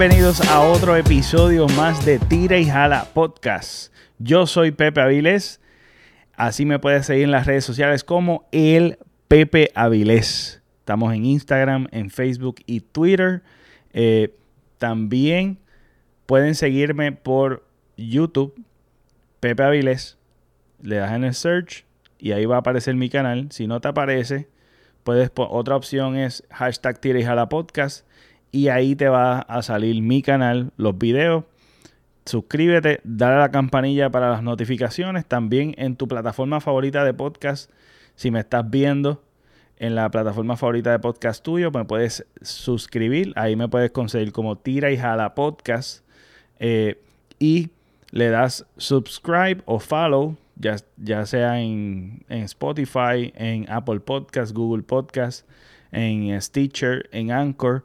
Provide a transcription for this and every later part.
Bienvenidos a otro episodio más de Tira y Jala Podcast. Yo soy Pepe Avilés, así me puedes seguir en las redes sociales como el Pepe Avilés. Estamos en Instagram, en Facebook y Twitter. Eh, también pueden seguirme por YouTube, Pepe Avilés. Le das en el search y ahí va a aparecer mi canal. Si no te aparece, puedes otra opción es hashtag Tira y Jala Podcast y ahí te va a salir mi canal, los videos. Suscríbete, dale a la campanilla para las notificaciones. También en tu plataforma favorita de podcast, si me estás viendo en la plataforma favorita de podcast tuyo, me puedes suscribir. Ahí me puedes conseguir como Tira y Jala Podcast. Eh, y le das subscribe o follow, ya, ya sea en, en Spotify, en Apple Podcast, Google Podcast, en Stitcher, en Anchor.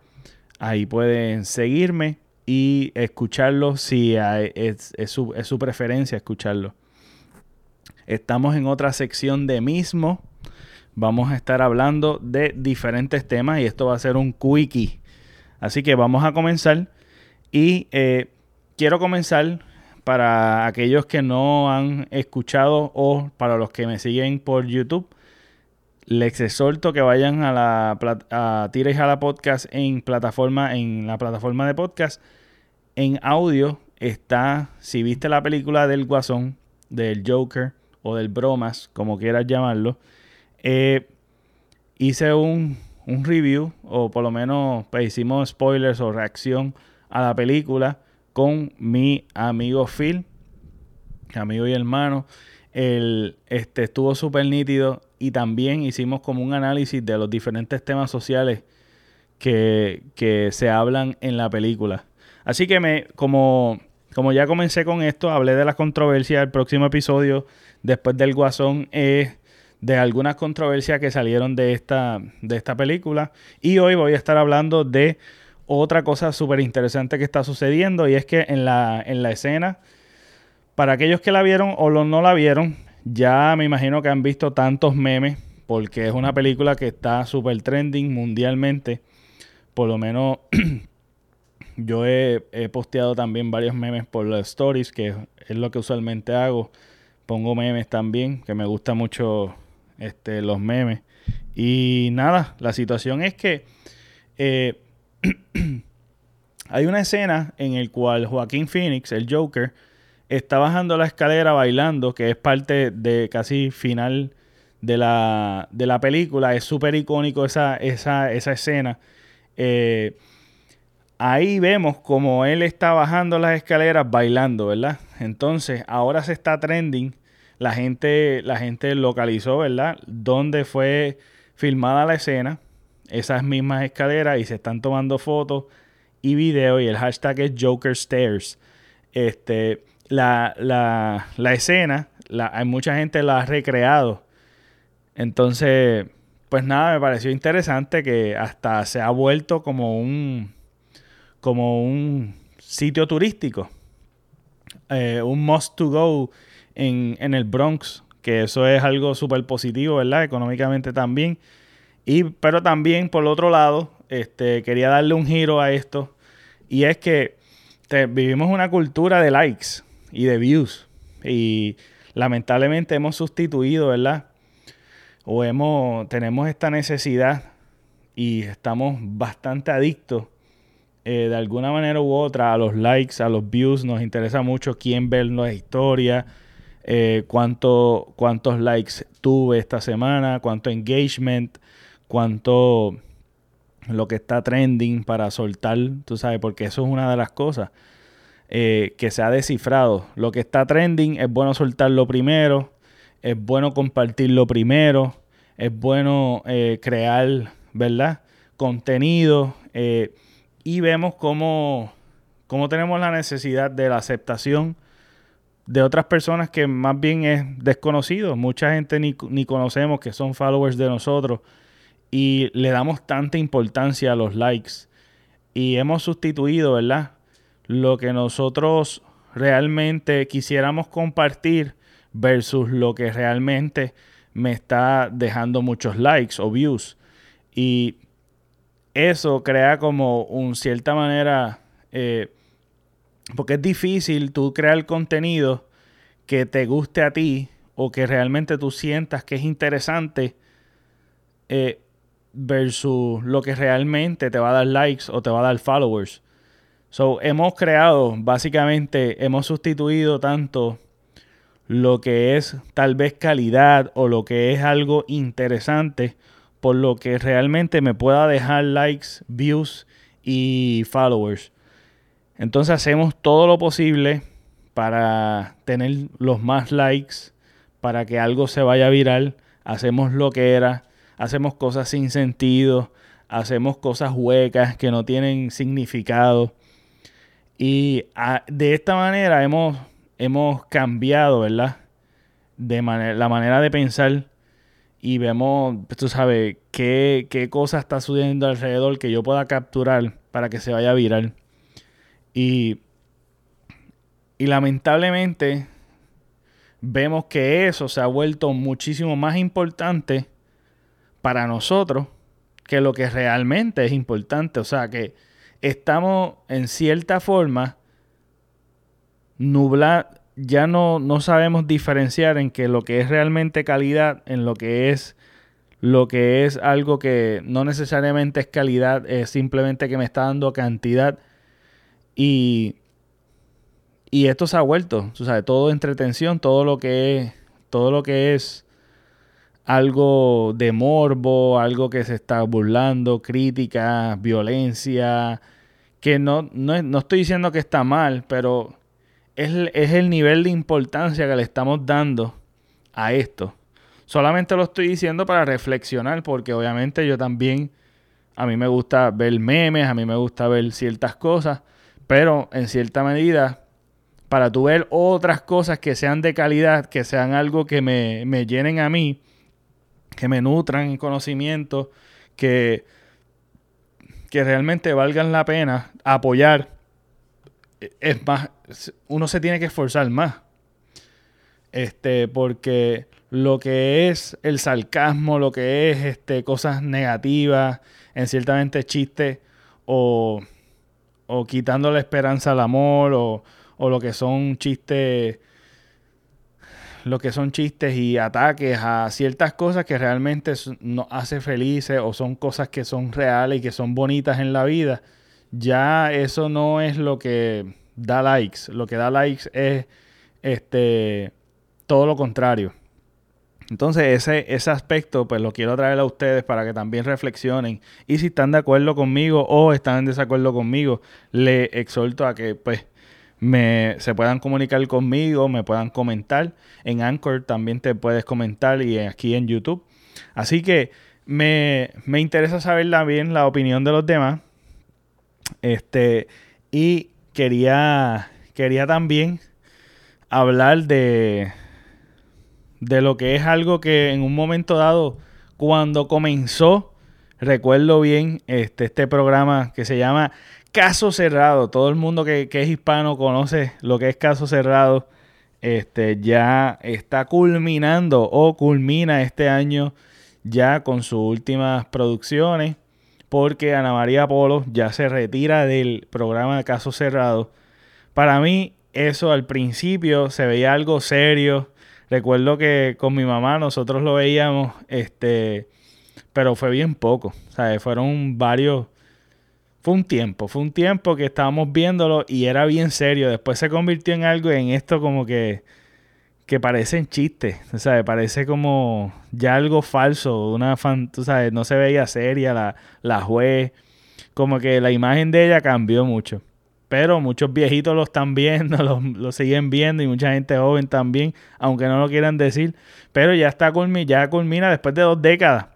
Ahí pueden seguirme y escucharlo si es, su, preferencia escucharlo. Estamos en otra sección de mismo. Vamos a estar hablando de diferentes temas y esto va a ser un quickie. Así que vamos a comenzar. Y eh, quiero comenzar para aquellos que no han escuchado o para los que me siguen por YouTube les exhorto que vayan a la a Tira y Podcast en plataforma, en la plataforma de podcast. En audio está, si viste la película del Guasón, del Joker o del Bromas, como quieras llamarlo, eh, hice un, un, review, o por lo menos pues, hicimos spoilers o reacción a la película con mi amigo Phil, amigo y hermano. El, este, estuvo súper nítido y también hicimos como un análisis de los diferentes temas sociales que, se hablan en la película. Así que me, como, como ya comencé con esto, hablé de las controversias. El próximo episodio, después del Guasón, es de algunas controversias que salieron de esta, de esta película. Y hoy voy a estar hablando de otra cosa súper interesante que está sucediendo. Y es que en la, en la escena, para aquellos que la vieron o los no la vieron, ya me imagino que han visto tantos memes porque es una película que está súper trending mundialmente. Por lo menos yo he, posteado también varios memes por las stories, que es lo que usualmente hago. Pongo memes también, que me gustan mucho este, los memes. Y nada, la situación es que eh, hay una escena en la cual Joaquín Phoenix, el Joker, está bajando la escalera bailando, que es parte de casi final de la, de la película. Es súper icónico esa, esa, esa escena. Eh, ahí vemos como él está bajando las escaleras bailando, ¿verdad? Entonces, ahora se está trending. La gente, la gente localizó, ¿verdad? Dónde fue filmada la escena, esas mismas escaleras, y se están tomando fotos y videos. Y el hashtag es Joker Stairs. Este, la, la, la escena, la, hay mucha gente la ha recreado. Entonces, pues nada, me pareció interesante que hasta se ha vuelto como un, como un sitio turístico. Eh, un must to go en, en, el Bronx, que eso es algo súper positivo, ¿verdad? Económicamente también. Y, pero también, por otro lado, este, quería darle un giro a esto. Y es que vivimos una cultura de likes y de views. Y lamentablemente hemos sustituido, ¿verdad? O hemos, tenemos esta necesidad y estamos bastante adictos eh, de alguna manera u otra a los likes, a los views. Nos interesa mucho quién ve la historia, eh, cuánto, cuántos likes tuve esta semana, cuánto engagement, cuánto lo que está trending para soltar, tú sabes, porque eso es una de las cosas. Eh, que se ha descifrado. Lo que está trending es bueno soltarlo primero, es bueno compartirlo primero, es bueno eh, crear, ¿verdad? Contenido eh, y vemos cómo, cómo tenemos la necesidad de la aceptación de otras personas que más bien es desconocido. Mucha gente ni, ni conocemos que son followers de nosotros y le damos tanta importancia a los likes. Y hemos sustituido, ¿verdad? Lo que nosotros realmente quisiéramos compartir versus lo que realmente me está dejando muchos likes o views. Y eso crea como un cierta manera, eh, porque es difícil tú crear contenido que te guste a ti o que realmente tú sientas que es interesante eh, versus lo que realmente te va a dar likes o te va a dar followers. So, hemos creado, básicamente, hemos sustituido tanto lo que es tal vez calidad o lo que es algo interesante por lo que realmente me pueda dejar likes, views y followers. Entonces hacemos todo lo posible para tener los más likes, para que algo se vaya viral. Hacemos lo que era, hacemos cosas sin sentido, hacemos cosas huecas que no tienen significado. Y ah, de esta manera hemos, hemos cambiado, ¿verdad? De la manera de pensar y vemos, tú sabes, qué, qué cosa está sucediendo alrededor que yo pueda capturar para que se vaya viral. Y, y lamentablemente vemos que eso se ha vuelto muchísimo más importante para nosotros que lo que realmente es importante. O sea que estamos en cierta forma nublar, ya no, no sabemos diferenciar en que lo que es realmente calidad, en lo que es lo que es algo que no necesariamente es calidad, es simplemente que me está dando cantidad. Y, y esto se ha vuelto, tú sabes, todo entretención, todo lo que es, todo lo que es algo de morbo, algo que se está burlando, crítica, violencia, que no, no, no estoy diciendo que está mal, pero es, el nivel de importancia que le estamos dando a esto. Solamente lo estoy diciendo para reflexionar, porque obviamente yo también, a mí me gusta ver memes, a mí me gusta ver ciertas cosas, pero en cierta medida, para tú ver otras cosas que sean de calidad, que sean algo que me, me llenen a mí, que me nutran en conocimiento, que, que realmente valgan la pena apoyar es más, uno se tiene que esforzar más. Este, porque lo que es el sarcasmo, lo que es este, cosas negativas, en ciertamente chistes, o, o quitando la esperanza al amor, o, o lo que son chistes lo que son chistes y ataques a ciertas cosas que realmente nos hace felices o son cosas que son reales y que son bonitas en la vida, ya eso no es lo que da likes. Lo que da likes es este todo lo contrario. Entonces ese, ese aspecto pues lo quiero traer a ustedes para que también reflexionen y si están de acuerdo conmigo o están en desacuerdo conmigo, le exhorto a que pues me, se puedan comunicar conmigo, me puedan comentar. En Anchor también te puedes comentar y aquí en YouTube. Así que me, me interesa saber también la opinión de los demás. Este, y quería, quería también hablar de, de lo que es algo que en un momento dado, cuando comenzó, recuerdo bien este, este programa que se llama Caso Cerrado. Todo el mundo que, es hispano conoce lo que es Caso Cerrado. Este, ya está culminando o culmina este año ya con sus últimas producciones porque Ana María Polo ya se retira del programa de casos cerrados. Para mí eso al principio se veía algo serio. Recuerdo que con mi mamá nosotros lo veíamos, este, pero fue bien poco. Sea, fueron varios, fue un tiempo, fue un tiempo que estábamos viéndolo y era bien serio. Después se convirtió en algo en esto como que que parecen chistes, o sea, parece como ya algo falso, una fan, tú sabes, no se veía seria la, la juez, como que la imagen de ella cambió mucho. Pero muchos viejitos lo están viendo, lo, siguen viendo y mucha gente joven también, aunque no lo quieran decir. Pero ya está culmi ya culmina después de dos décadas.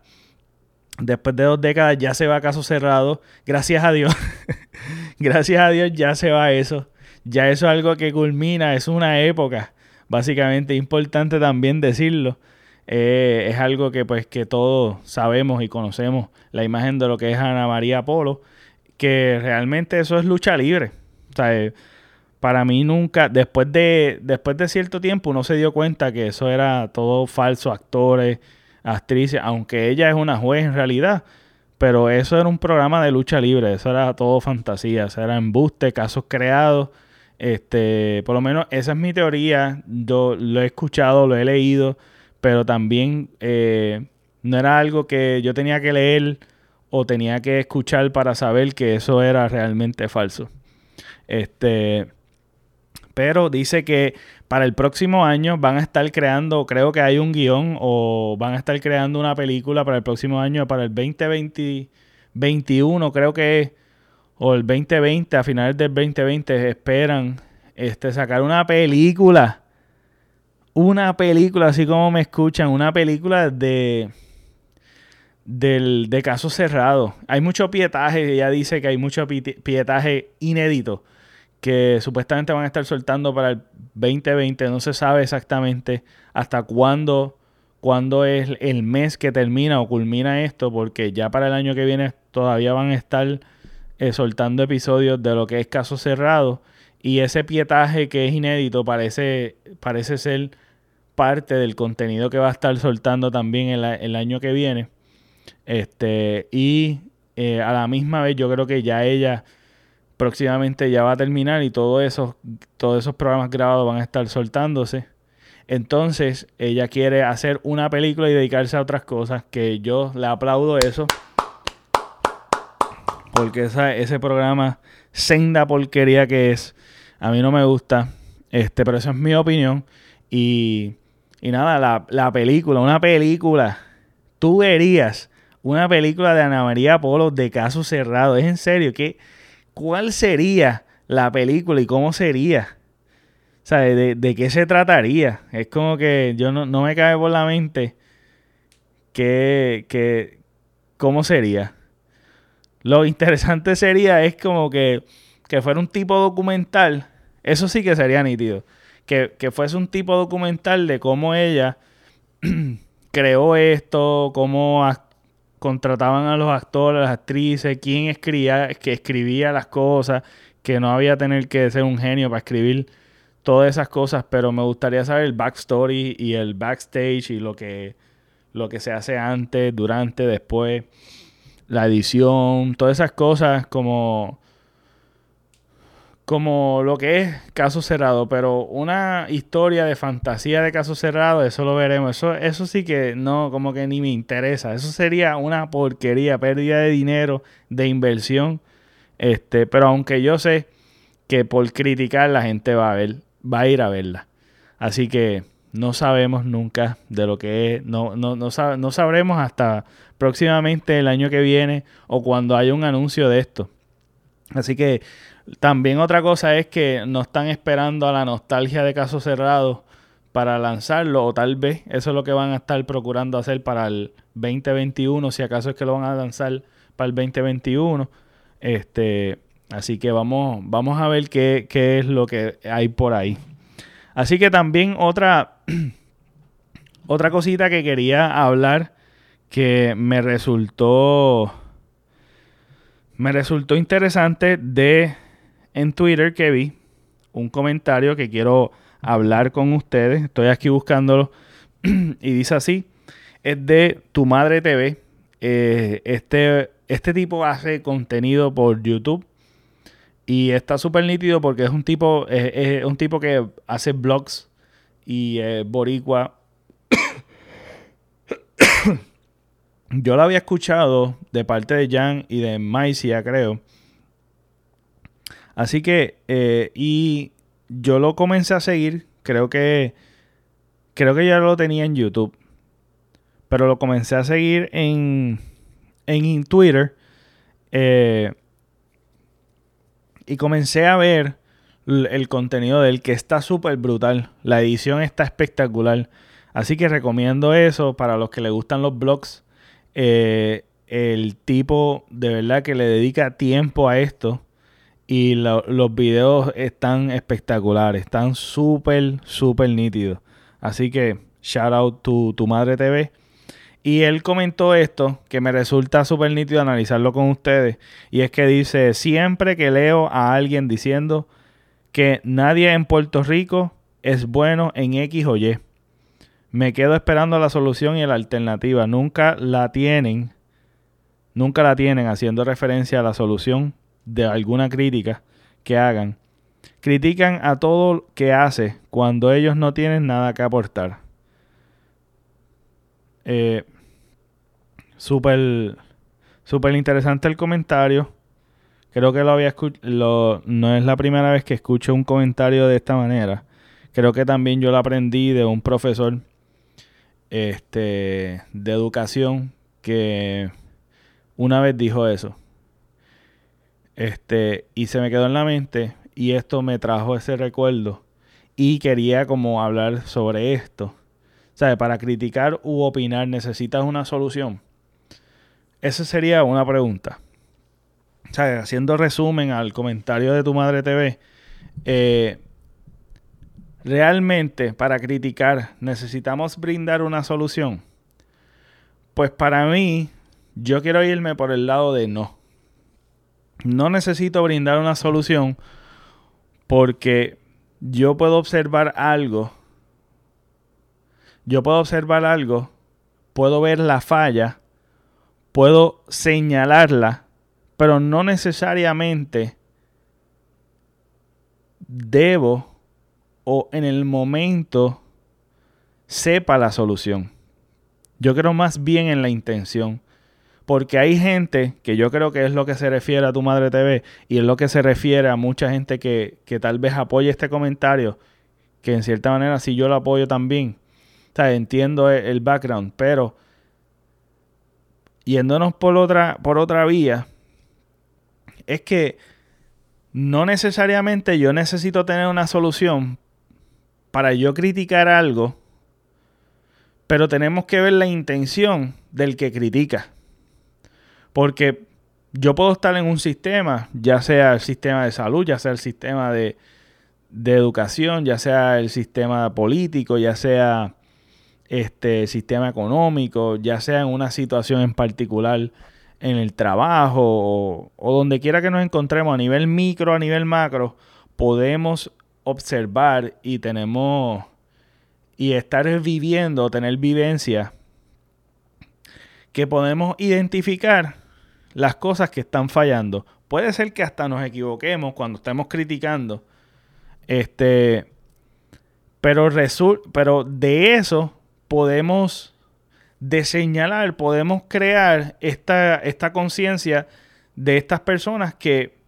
Después de dos décadas ya se va a caso cerrado. Gracias a Dios. Gracias a Dios ya se va eso. Ya eso es algo que culmina, es una época básicamente importante también decirlo. Eh, es algo que pues que todos sabemos y conocemos la imagen de lo que es Ana María Polo, que realmente eso es lucha libre. O sea, eh, para mí nunca, después de, después de cierto tiempo, uno se dio cuenta que eso era todo falso, actores, actrices, aunque ella es una juez en realidad, Pero eso era un programa de lucha libre, eso era todo fantasía, eso era embuste, casos creados. Este, por lo menos esa es mi teoría. Yo lo he escuchado, lo he leído, pero también eh, no era algo que yo tenía que leer o tenía que escuchar para saber que eso era realmente falso. Este, pero dice que para el próximo año van a estar creando, creo que hay un guion o van a estar creando una película para el próximo año, para el 2021 creo que es, o el 2020, a finales del 2020 esperan este, sacar una película. Una película, así como me escuchan, una película de del, de casos cerrados. Hay mucho pietaje, ella dice que hay mucho pietaje inédito que supuestamente van a estar soltando para el 2020. No se sabe exactamente hasta cuándo, cuándo es el mes que termina o culmina esto, porque ya para el año que viene todavía van a estar eh, soltando episodios de lo que es caso cerrado. Y ese pietaje que es inédito parece, parece ser parte del contenido que va a estar soltando también el, año que viene. Este, y eh, a la misma vez yo creo que ya ella próximamente ya va a terminar y todo eso, todos esos programas grabados van a estar soltándose. Entonces ella quiere hacer una película y dedicarse a otras cosas que yo le aplaudo eso. Porque esa, ese programa, senda porquería que es, a mí no me gusta. Este, pero esa es mi opinión. Y, y nada, la, la película, una película. Tú verías una película de Ana María Polo de caso cerrado. Es en serio, ¿qué, ¿cuál sería la película y cómo sería? O sea, ¿de, qué se trataría? Es como que yo no, me cabe por la mente que, que, cómo sería. Lo interesante sería es como que, que fuera un tipo documental. Eso sí que sería nítido. Que, que fuese un tipo documental de cómo ella creó esto, cómo contrataban a los actores, las actrices, quién escribía, que escribía las cosas, que no había tener que ser un genio para escribir todas esas cosas, pero me gustaría saber el backstory y el backstage y lo que, lo que se hace antes, durante, después, la edición, todas esas cosas como como lo que es caso cerrado, pero una historia de fantasía de caso cerrado, eso lo veremos. Eso, eso sí que no, como que ni me interesa. Eso sería una porquería, pérdida de dinero, de inversión. Este, pero aunque yo sé que por criticar la gente va a ver, va a ir a verla. Así que no sabemos nunca de lo que es, no, no, no, no sabremos hasta próximamente el año que viene o cuando haya un anuncio de esto. Así que también otra cosa es que no están esperando a la nostalgia de casos cerrados para lanzarlo, o tal vez eso es lo que van a estar procurando hacer para el 2021, si acaso es que lo van a lanzar para el 2021. Este, así que vamos, vamos a ver qué, qué es lo que hay por ahí. Así que también otra, otra cosita que quería hablar que me resultó me resultó interesante de en Twitter que vi un comentario que quiero hablar con ustedes. Estoy aquí buscándolo y dice así. Es de Tu Madre TV. Eh, este, este tipo hace contenido por YouTube. Y está súper nítido porque es un tipo, es, un tipo que hace blogs y boricua. Yo lo había escuchado de parte de Jan y de Maicia, creo. Así que, eh, y yo lo comencé a seguir, creo que, creo que ya lo tenía en YouTube, pero lo comencé a seguir en, en Twitter eh, y comencé a ver el contenido del que está súper brutal. La edición está espectacular. Así que recomiendo eso para los que le gustan los blogs. Eh, el tipo de verdad que le dedica tiempo a esto y los videos están espectaculares, están súper, súper nítidos. Así que shout out to tu madre TV. Y él comentó esto que me resulta súper nítido analizarlo con ustedes. Y es que dice, siempre que leo a alguien diciendo que nadie en Puerto Rico es bueno en X o Y, me quedo esperando la solución y la alternativa. Nunca la tienen nunca la tienen haciendo referencia a la solución de alguna crítica que hagan. Critican a todo que hace cuando ellos no tienen nada que aportar. Eh, Súper interesante el comentario. Creo que lo había escuchado. No es la primera vez que escucho un comentario de esta manera. Creo que también yo lo aprendí de un profesor este, de educación que una vez dijo eso. Este, y se me quedó en la mente y esto me trajo ese recuerdo y quería como hablar sobre esto. ¿Sabes? Para criticar u opinar necesitas una solución. Esa sería una pregunta. ¿Sabes? Haciendo resumen al comentario de tu madre TV, eh, realmente para criticar necesitamos brindar una solución. Pues para mí, yo quiero irme por el lado de no. No necesito brindar una solución porque yo puedo observar algo. Yo puedo observar algo, puedo ver la falla, puedo señalarla, pero no necesariamente debo o en el momento sepa la solución. Yo creo más bien en la intención. Porque hay gente que yo creo que es lo que se refiere a tu madre TV y es lo que se refiere a mucha gente que, tal vez apoye este comentario, que en cierta manera sí yo lo apoyo también. O sea, entiendo el, el background, pero yéndonos por otra, por otra vía, es que no necesariamente yo necesito tener una solución para yo criticar algo, pero tenemos que ver la intención del que critica. Porque yo puedo estar en un sistema, ya sea el sistema de salud, ya sea el sistema de, de educación, ya sea el sistema político, ya sea este sistema económico, ya sea en una situación en particular en el trabajo o, o, donde quiera que nos encontremos a nivel micro, a nivel macro, podemos observar y tenemos y estar viviendo, tener vivencia, que podemos identificar las cosas que están fallando. Puede ser que hasta nos equivoquemos cuando estemos criticando. Este, pero, pero de eso podemos de señalar, podemos crear esta, esta conciencia de estas personas que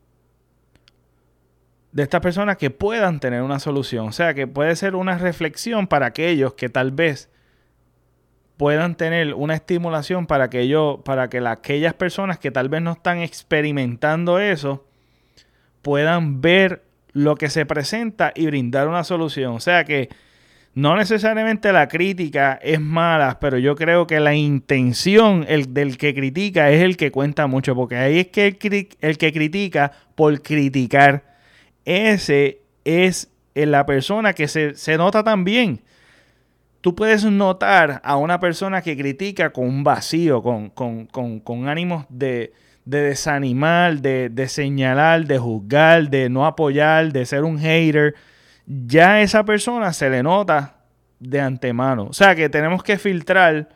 de estas personas que puedan tener una solución. O sea, que puede ser una reflexión para aquellos que tal vez puedan tener una estimulación para que yo, para que aquellas personas que tal vez no están experimentando eso, puedan ver lo que se presenta y brindar una solución. O sea que no necesariamente la crítica es mala, pero yo creo que la intención el, del que critica es el que cuenta mucho, porque ahí es que el, el que critica por criticar ese es la persona que se, nota también. Tú puedes notar a una persona que critica con un vacío, con, con, ánimos de, desanimar, de, de, señalar, de juzgar, de no apoyar, de ser un hater. Ya a esa persona se le nota de antemano. O sea que tenemos que filtrar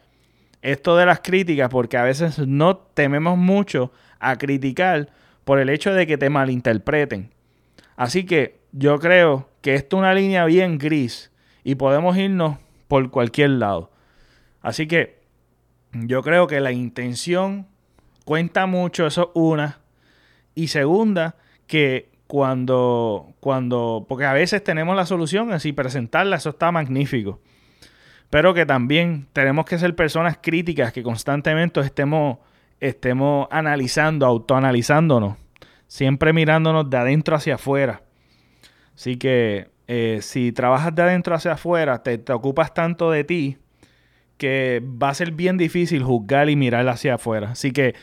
esto de las críticas porque a veces no tememos mucho a criticar por el hecho de que te malinterpreten. Así que yo creo que esto es una línea bien gris y podemos irnos por cualquier lado. Así que yo creo que la intención cuenta mucho, eso es una. Y segunda, que cuando, cuando, porque a veces tenemos la solución, así presentarla, eso está magnífico. Pero que también tenemos que ser personas críticas, que constantemente estemos, estemos analizando, autoanalizándonos siempre mirándonos de adentro hacia afuera. Así que eh, si trabajas de adentro hacia afuera, te, te, ocupas tanto de ti que va a ser bien difícil juzgar y mirar hacia afuera. Así que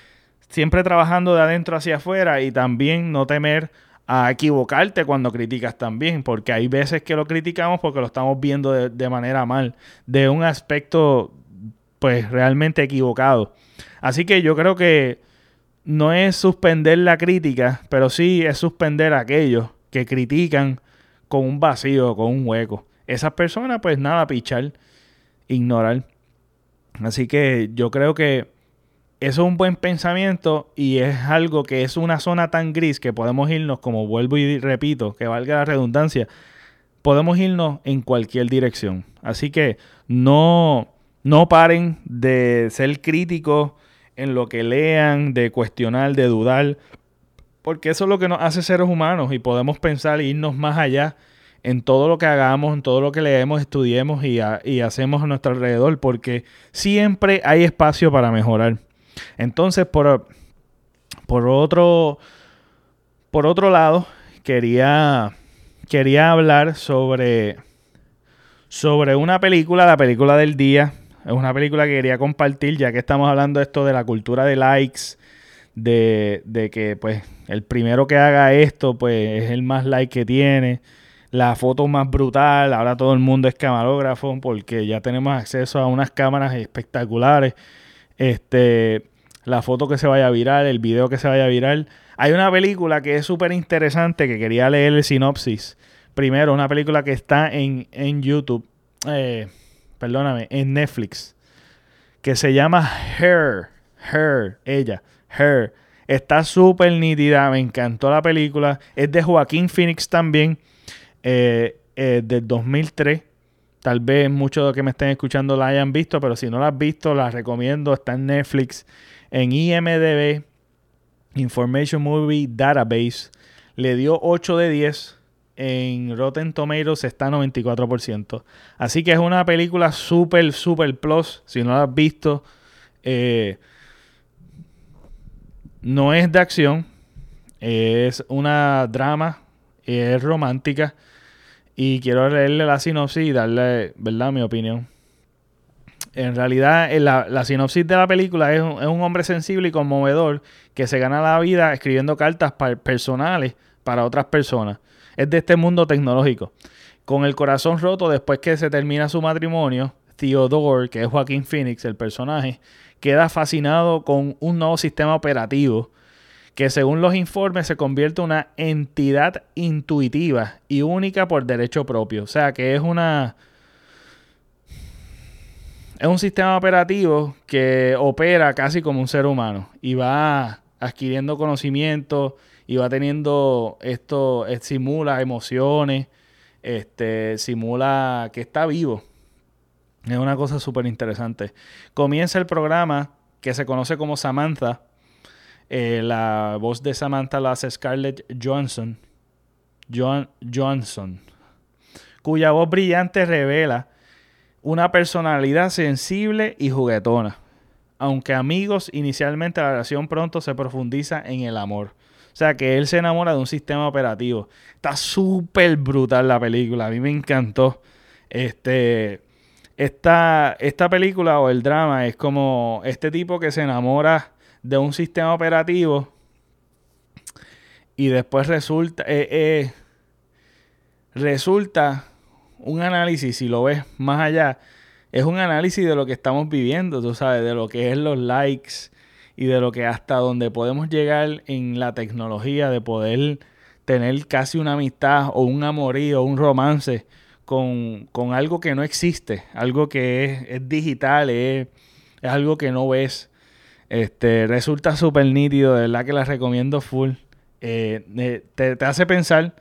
siempre trabajando de adentro hacia afuera y también no temer a equivocarte cuando criticas también, porque hay veces que lo criticamos porque lo estamos viendo de, de manera mal, de un aspecto pues realmente equivocado. Así que yo creo que no es suspender la crítica, pero sí es suspender a aquellos que critican con un vacío, con un hueco. Esas personas, pues nada, pichar, ignorar. Así que yo creo que eso es un buen pensamiento y es algo que es una zona tan gris que podemos irnos, como vuelvo y repito, que valga la redundancia, podemos irnos en cualquier dirección. Así que no, no paren de ser críticos en lo que lean, de cuestionar, de dudar, porque eso es lo que nos hace seres humanos y podemos pensar e irnos más allá en todo lo que hagamos, en todo lo que leemos, estudiemos y, y hacemos a nuestro alrededor, porque siempre hay espacio para mejorar. Entonces, por, por, otro, por otro lado, quería, quería hablar sobre, sobre una película, la película del día. Es una película que quería compartir, ya que estamos hablando de esto de la cultura de likes, de, de que pues el primero que haga esto, pues es el más like que tiene la foto más brutal, ahora todo el mundo es camarógrafo porque ya tenemos acceso a unas cámaras espectaculares. Este, la foto que se vaya a virar, el video que se vaya a virar. Hay una película que es súper interesante que quería leer el sinopsis. Primero, una película que está en, en YouTube, eh, perdóname, en Netflix, que se llama Her, Her, ella, Her. Está súper nítida, me encantó la película. Es de Joaquín Phoenix también eh, eh, del 2003. Tal vez muchos de los que me estén escuchando la hayan visto, pero si no la has visto, la recomiendo. Está en Netflix, en IMDB, Information Movie Database. Le dio 8 de 10. En Rotten Tomatoes está 94%. Así que es una película super, super plus. Si no la has visto, eh, no es de acción. Es una drama. Es romántica. Y quiero leerle la sinopsis y darle, ¿verdad?, mi opinión. En realidad, la, sinopsis de la película es un, hombre sensible y conmovedor que se gana la vida escribiendo cartas personales para otras personas. Es de este mundo tecnológico. Con el corazón roto después que se termina su matrimonio, Theodore, que es Joaquín Phoenix, el personaje, queda fascinado con un nuevo sistema operativo que según los informes se convierte en una entidad intuitiva y única por derecho propio. O sea, que es una... Es un sistema operativo que opera casi como un ser humano y va adquiriendo conocimiento y va teniendo esto, eh, simula emociones, este, simula que está vivo. Es una cosa súper interesante. Comienza el programa que se conoce como Samantha, eh, la voz de Samantha la hace Scarlett Johansson, Johansson, cuya voz brillante revela una personalidad sensible y juguetona. Aunque amigos, inicialmente la relación pronto se profundiza en el amor. O sea, que él se enamora de un sistema operativo. Está súper brutal la película. A mí me encantó. Este, esta, esta película o el drama es como este tipo que se enamora de un sistema operativo y después resulta, eh, eh, resulta un análisis, si lo ves más allá, es un análisis de lo que estamos viviendo, tú sabes, de lo que es los likes y de lo que hasta donde podemos llegar en la tecnología, de poder tener casi una amistad o un amorío, un romance con, algo que no existe, algo que es, digital, es, es algo que no ves. Este, resulta súper nítido, de verdad que la recomiendo full. Eh, te, hace pensar,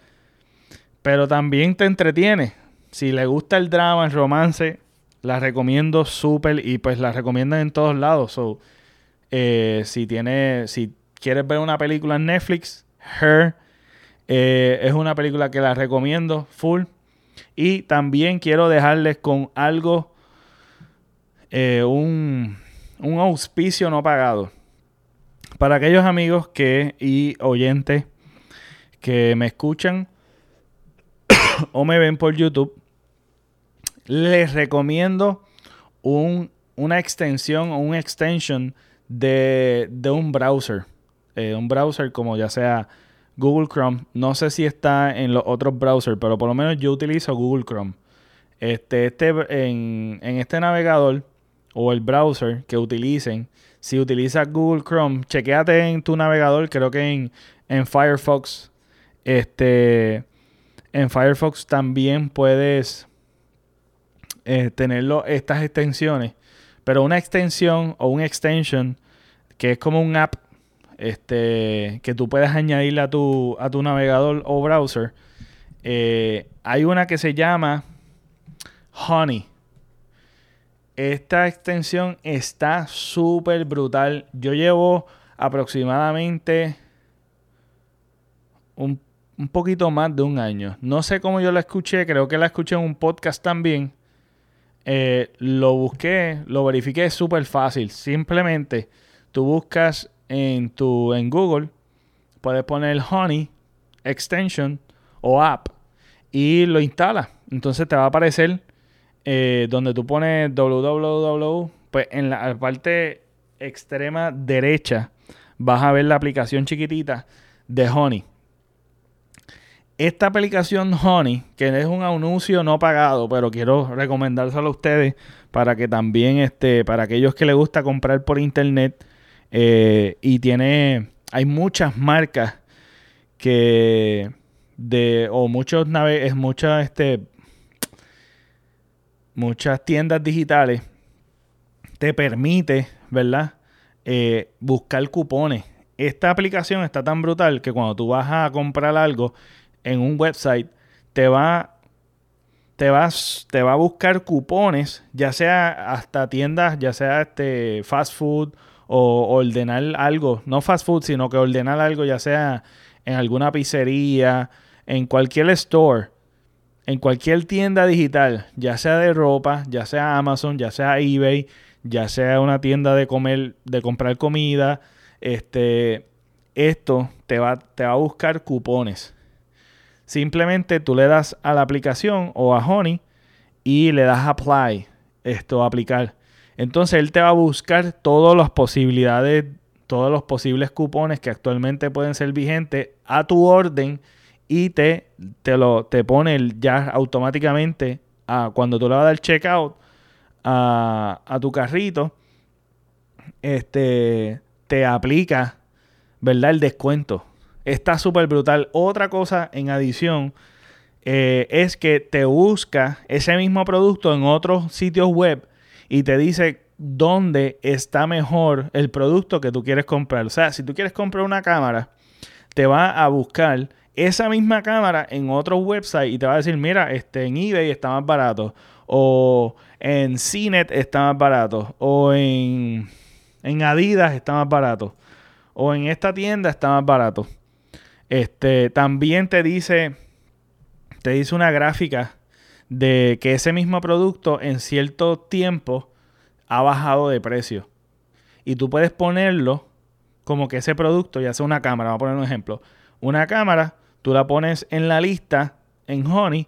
pero también te entretiene. Si le gusta el drama, el romance, la recomiendo súper y pues la recomiendan en todos lados. Eh, si tiene, si quieres ver una película en Netflix, Her eh, es una película que la recomiendo full. Y también quiero dejarles con algo, un un auspicio no pagado. Para aquellos amigos que y oyentes que me escuchan o me ven por YouTube, les recomiendo un, una extensión o un extension de, un browser. Eh, un browser como ya sea Google Chrome. No sé si está en los otros browsers, pero por lo menos yo utilizo Google Chrome. Este, este, en, en este navegador o el browser que utilicen. Si utilizas Google Chrome, chequéate en tu navegador, creo que en, en Firefox. Este, en Firefox también puedes eh, tener estas extensiones. Pero una extensión o un extension que es como un app este, que tú puedes añadirle a tu, a tu navegador o browser. Eh, hay una que se llama Honey. Esta extensión está súper brutal. Yo llevo aproximadamente un, un, poquito más de un año. No sé cómo yo la escuché, creo que la escuché en un podcast también. Eh, lo busqué, lo verifiqué, es súper fácil. Simplemente tú buscas en, tu, en Google, puedes poner Honey Extension o App y lo instalas. Entonces te va a aparecer eh, donde tú pones www, pues en la parte extrema derecha vas a ver la aplicación chiquitita de Honey. Esta aplicación Honey, que es un anuncio no pagado, pero quiero recomendárselo a ustedes para que también, este, para aquellos que les gusta comprar por internet eh, y tiene, hay muchas marcas que de, o muchos naves, muchas, este, muchas tiendas digitales te permite, ¿verdad? Eh, buscar cupones. Esta aplicación está tan brutal que cuando tú vas a comprar algo en un website, te va, te vas, te va a buscar cupones, ya sea hasta tiendas, ya sea este fast food o ordenar algo, no fast food, sino que ordenar algo, ya sea en alguna pizzería, en cualquier store, en cualquier tienda digital, ya sea de ropa, ya sea Amazon, ya sea eBay, ya sea una tienda de comer, de comprar comida, este, esto te va, te va a buscar cupones. Simplemente tú le das a la aplicación o a Honey y le das apply, esto aplicar. Entonces él te va a buscar todas las posibilidades, todos los posibles cupones que actualmente pueden ser vigentes a tu orden y te, te, lo, te pone ya automáticamente a, cuando tú le vas a dar checkout a, tu carrito, este, te aplica, ¿verdad? El descuento. Está súper brutal. Otra cosa en adición eh, es que te busca ese mismo producto en otros sitios web y te dice dónde está mejor el producto que tú quieres comprar. O sea, si tú quieres comprar una cámara, te va a buscar esa misma cámara en otro website y te va a decir, mira, este, en eBay está más barato o en CNET está más barato, o en, en Adidas está más barato, o en esta tienda está más barato. Este, también te dice, te dice una gráfica de que ese mismo producto en cierto tiempo ha bajado de precio. Y tú puedes ponerlo como que ese producto, ya sea una cámara, vamos a poner un ejemplo. Una cámara, tú la pones en la lista en Honey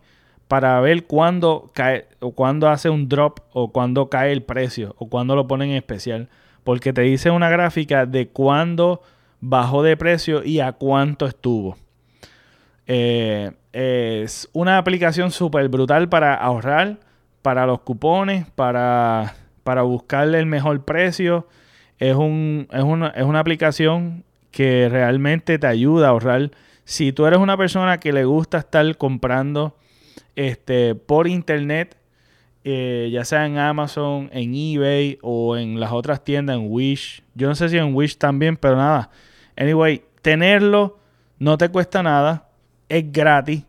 para ver cuándo cae o cuándo hace un drop o cuándo cae el precio o cuándo lo ponen en especial. Porque te dice una gráfica de cuándo bajó de precio y a cuánto estuvo. Eh, es una aplicación súper brutal para ahorrar, para los cupones, para, para buscarle el mejor precio. Es, un, es, una, es una aplicación que realmente te ayuda a ahorrar. Si tú eres una persona que le gusta estar comprando este, por internet, eh, ya sea en Amazon, en eBay o en las otras tiendas, en Wish. Yo no sé si en Wish también, pero nada. Anyway, tenerlo no te cuesta nada, es gratis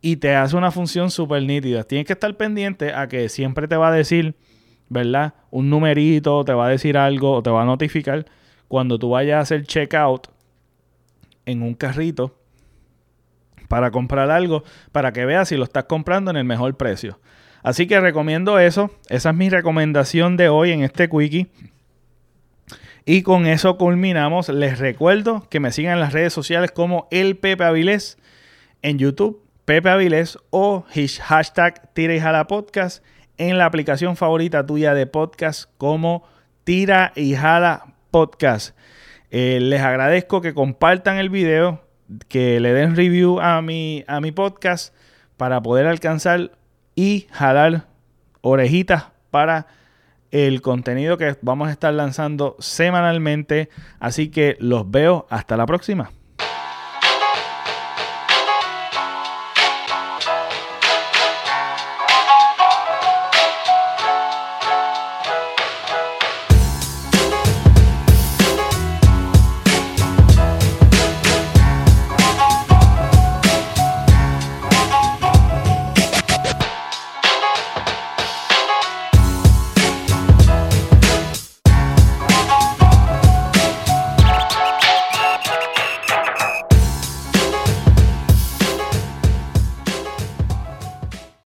y te hace una función súper nítida. Tienes que estar pendiente a que siempre te va a decir, ¿verdad? Un numerito, te va a decir algo o te va a notificar cuando tú vayas a hacer checkout en un carrito para comprar algo, para que veas si lo estás comprando en el mejor precio. Así que recomiendo eso. Esa es mi recomendación de hoy en este quickie. Y con eso culminamos. Les recuerdo que me sigan en las redes sociales como el Pepe Avilés en YouTube, Pepe Avilés o hashtag Tira y Jala Podcast en la aplicación favorita tuya de podcast como Tira y Jala Podcast. Eh, les agradezco que compartan el video, que le den review a mi, a mi podcast para poder alcanzar y jalar orejitas para el contenido que vamos a estar lanzando semanalmente. Así que los veo hasta la próxima.